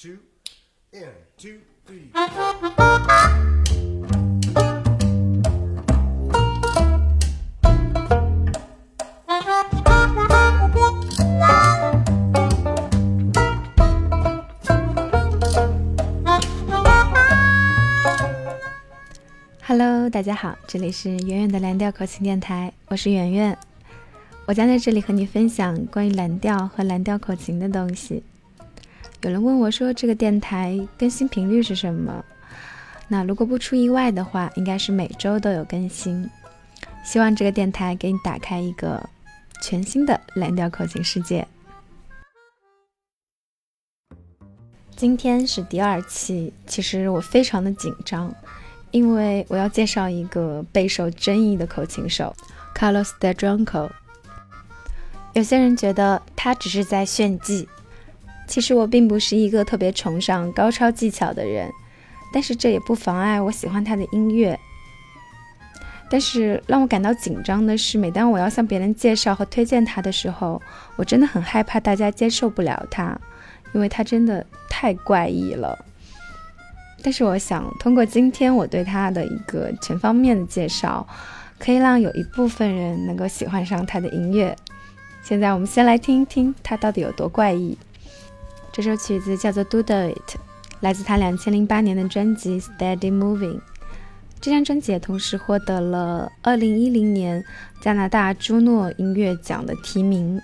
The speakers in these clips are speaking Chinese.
two, and two, three. Hello，大家好，这里是圆圆的蓝调口琴电台，我是圆圆。我将在这里和你分享关于蓝调和蓝调口琴的东西。有人问我说：“这个电台更新频率是什么？”那如果不出意外的话，应该是每周都有更新。希望这个电台给你打开一个全新的蓝调口琴世界。今天是第二期，其实我非常的紧张，因为我要介绍一个备受争议的口琴手 Carlos De Junco。有些人觉得他只是在炫技。其实我并不是一个特别崇尚高超技巧的人，但是这也不妨碍我喜欢他的音乐。但是让我感到紧张的是，每当我要向别人介绍和推荐他的时候，我真的很害怕大家接受不了他，因为他真的太怪异了。但是我想通过今天我对他的一个全方面的介绍，可以让有一部分人能够喜欢上他的音乐。现在我们先来听一听他到底有多怪异。这首曲子叫做《Do Do It》，来自他两千零八年的专辑《Steady Moving》。这张专辑也同时获得了二零一零年加拿大朱诺音乐奖的提名。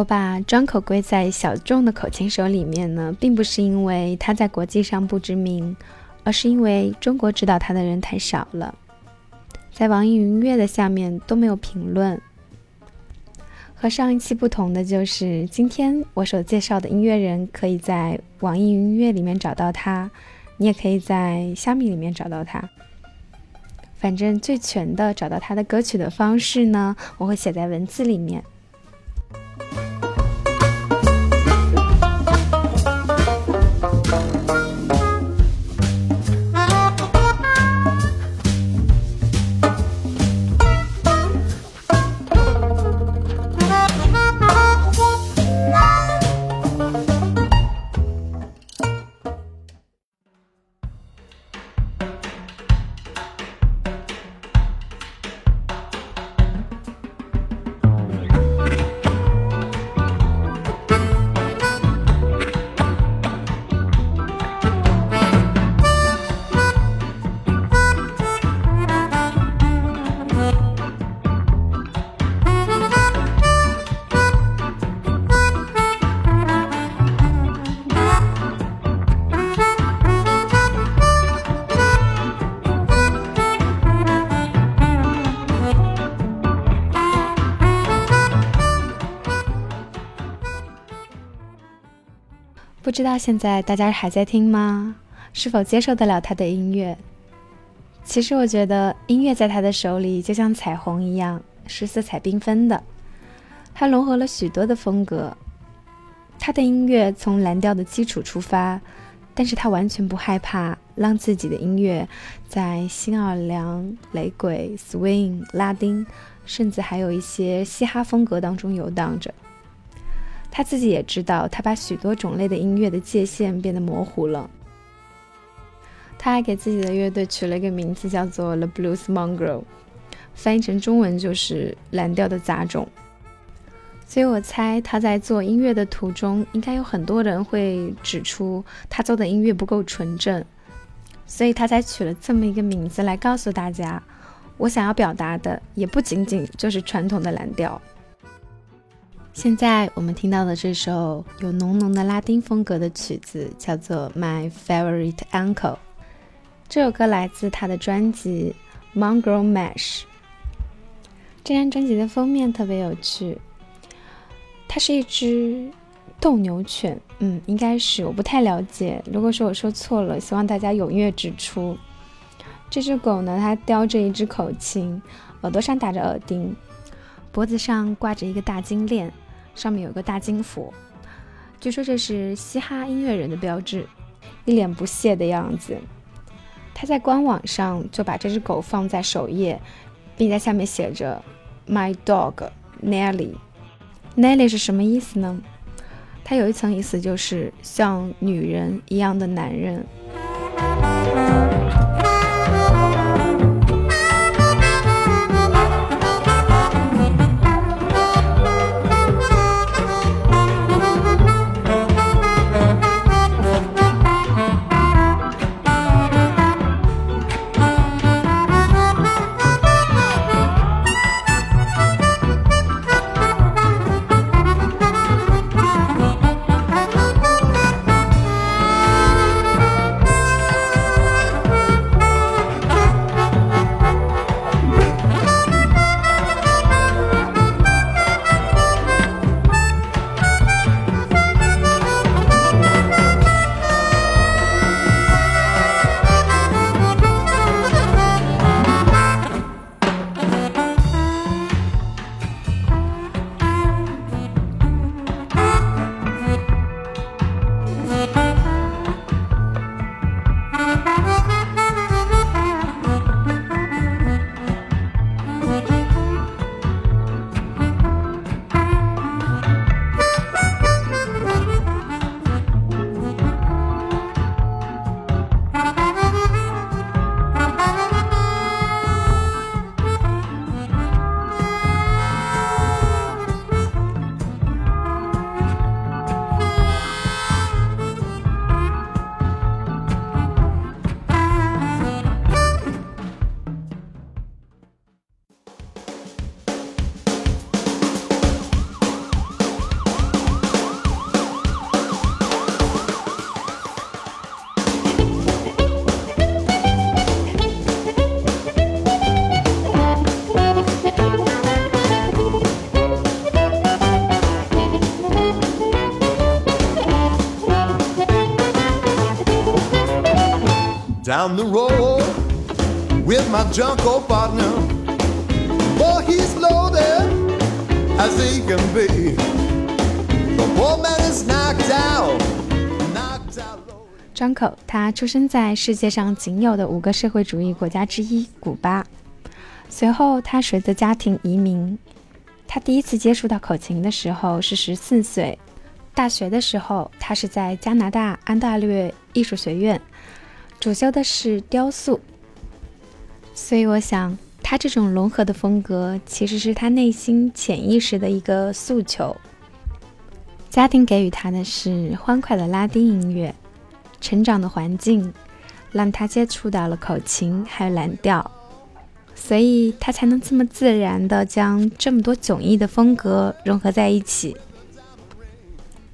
我把张口归在小众的口琴手里面呢，并不是因为他在国际上不知名，而是因为中国知道他的人太少了。在网易云音乐的下面都没有评论。和上一期不同的就是，今天我所介绍的音乐人可以在网易云音乐里面找到他，你也可以在虾米里面找到他。反正最全的找到他的歌曲的方式呢，我会写在文字里面。不知道现在大家还在听吗？是否接受得了他的音乐？其实我觉得音乐在他的手里就像彩虹一样，是色彩缤纷的。他融合了许多的风格。他的音乐从蓝调的基础出发，但是他完全不害怕让自己的音乐在新奥尔良、雷鬼、swing、拉丁，甚至还有一些嘻哈风格当中游荡着。他自己也知道，他把许多种类的音乐的界限变得模糊了。他还给自己的乐队取了一个名字，叫做 The Blues Mongrel，翻译成中文就是蓝调的杂种。所以我猜他在做音乐的途中，应该有很多人会指出他做的音乐不够纯正。所以他才取了这么一个名字来告诉大家，我想要表达的也不仅仅就是传统的蓝调。现在我们听到的这首有浓浓的拉丁风格的曲子叫做《My Favorite Uncle》，这首歌来自他的专辑《Mongrel Mash》。这张专辑的封面特别有趣，它是一只斗牛犬，嗯，应该是，我不太了解。如果说我说错了，希望大家踊跃指出。这只狗呢，它叼着一只口琴，耳朵上打着耳钉，脖子上挂着一个大金链。上面有个大金佛，据说这是嘻哈音乐人的标志，一脸不屑的样子。他在官网上就把这只狗放在首页，并在下面写着 “My dog Nelly”。Nelly 是什么意思呢？它有一层意思就是像女人一样的男人。Down the road with my junko partner. Boy, he's loaded as he can be. The poor man is knocked out, knocked out. 张口，他出生在世界上仅有的五个社会主义国家之一——古巴。随后，他随着家庭移民。他第一次接触到口琴的时候是十四岁。大学的时候，他是在加拿大安大略艺术学院。主修的是雕塑，所以我想，他这种融合的风格其实是他内心潜意识的一个诉求。家庭给予他的是欢快的拉丁音乐，成长的环境让他接触到了口琴还有蓝调，所以他才能这么自然的将这么多迥异的风格融合在一起。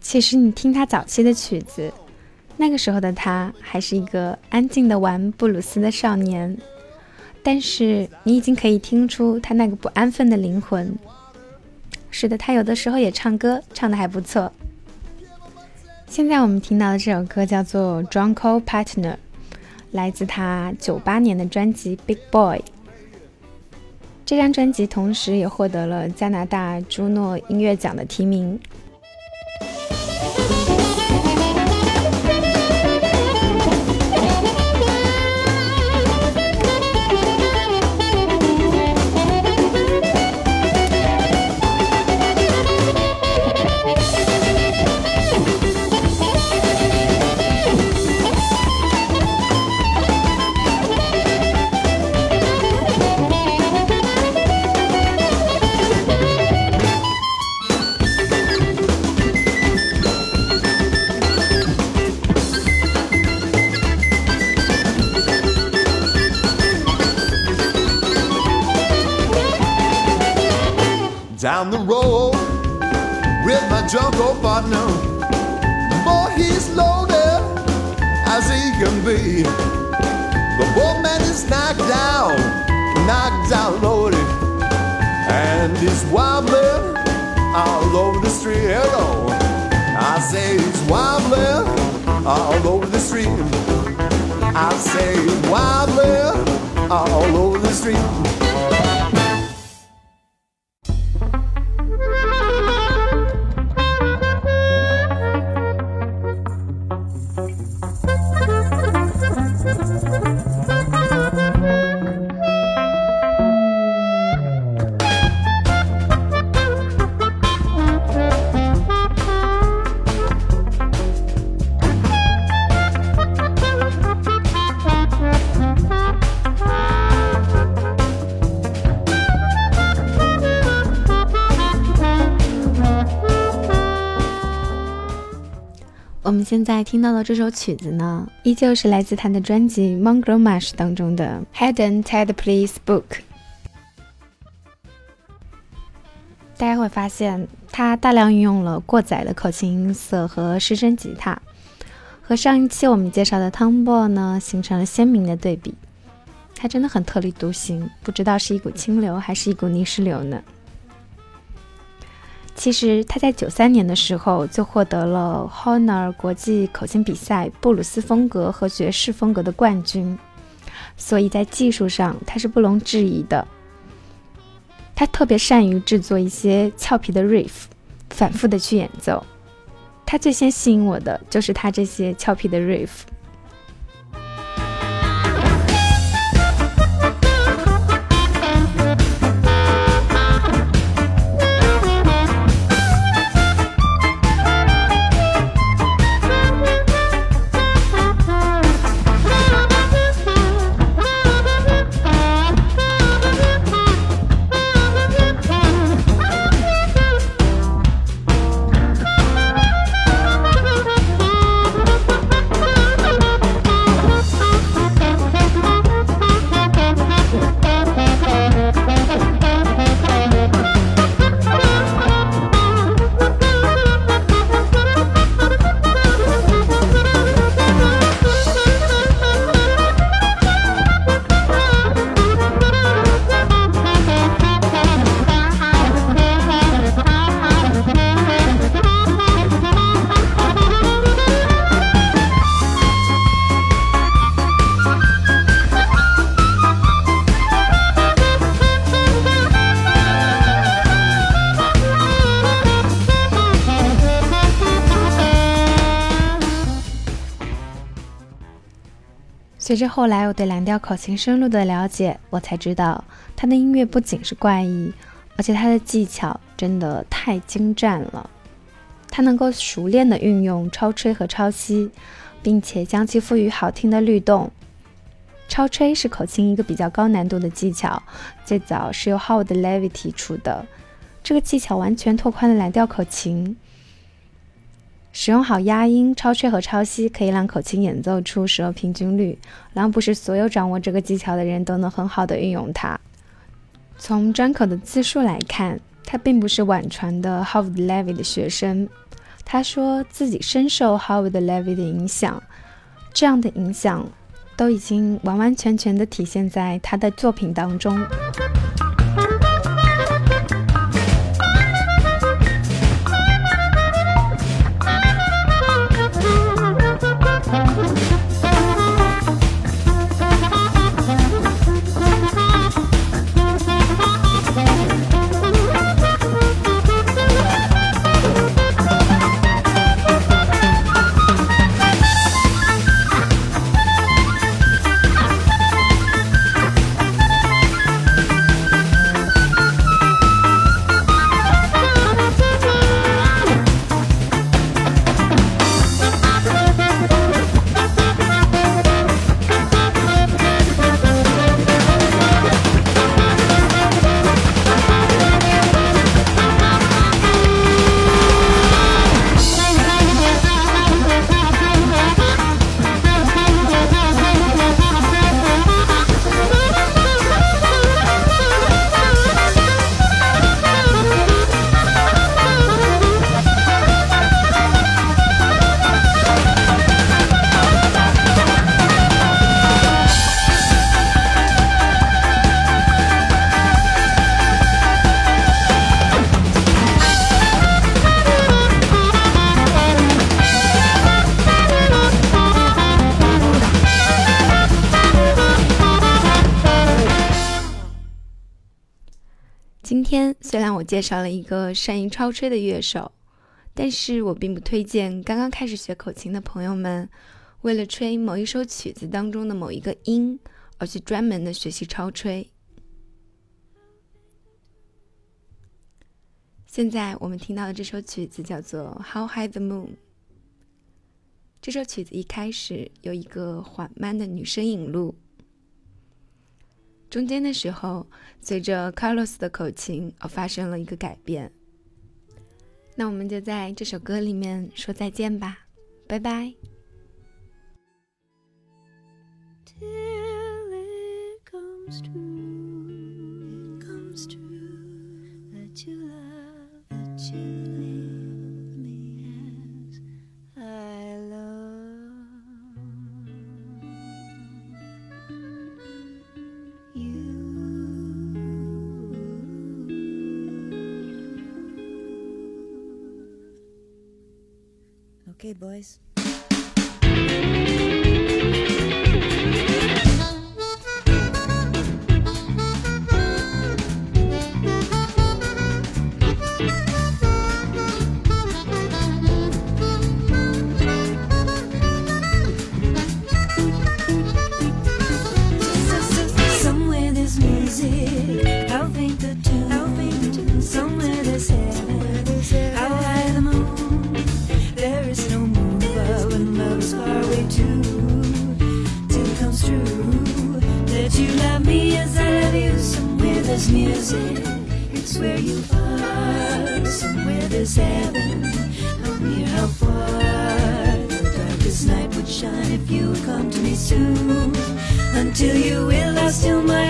其实你听他早期的曲子。那个时候的他还是一个安静的玩布鲁斯的少年，但是你已经可以听出他那个不安分的灵魂。是的，他有的时候也唱歌，唱的还不错。现在我们听到的这首歌叫做《Drunko Partner》，来自他九八年的专辑《Big Boy》。这张专辑同时也获得了加拿大朱诺音乐奖的提名。Down the road with my jungle partner. Boy, he's loaded as he can be. The poor man is knocked down, knocked down loaded, and he's wobbling all over the street. Hello, I say he's wobbling all over the street. I say wobbling all over the street. 现在听到的这首曲子呢，依旧是来自他的专辑《Mongrel March》当中的《Head and Ted Please Book》。大家会发现，他大量运用了过载的口琴音色和失真吉他，和上一期我们介绍的 Tom b o 呢，形成了鲜明的对比。他真的很特立独行，不知道是一股清流还是一股泥石流呢？其实他在九三年的时候就获得了 Honor 国际口琴比赛布鲁斯风格和爵士风格的冠军，所以在技术上他是不容置疑的。他特别善于制作一些俏皮的 riff，反复的去演奏。他最先吸引我的就是他这些俏皮的 riff。随着后来我对蓝调口琴深入的了解，我才知道他的音乐不仅是怪异，而且他的技巧真的太精湛了。他能够熟练的运用超吹和超吸，并且将其赋予好听的律动。超吹是口琴一个比较高难度的技巧，最早是由 Howard Levy 提出的。这个技巧完全拓宽了蓝调口琴。使用好压音、超吹和超吸，可以让口琴演奏出时候平均律。然而，不是所有掌握这个技巧的人都能很好的运用它。从张口的自述来看，他并不是晚传的 Howard Levy 的学生。他说自己深受 Howard Levy 的影响，这样的影响都已经完完全全的体现在他的作品当中。介绍了一个善于超吹的乐手，但是我并不推荐刚刚开始学口琴的朋友们，为了吹某一首曲子当中的某一个音而去专门的学习超吹。现在我们听到的这首曲子叫做《How High the Moon》。这首曲子一开始有一个缓慢的女声引录。中间的时候，随着 Carlos 的口琴而发生了一个改变。那我们就在这首歌里面说再见吧，拜拜。Boys. come to me soon. Until you will, I still might.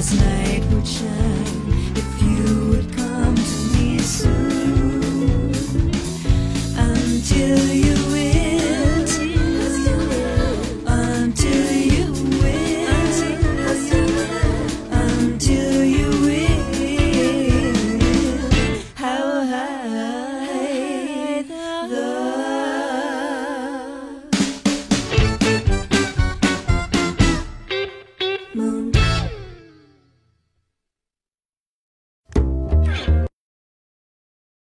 this night would shine if you would come to me soon.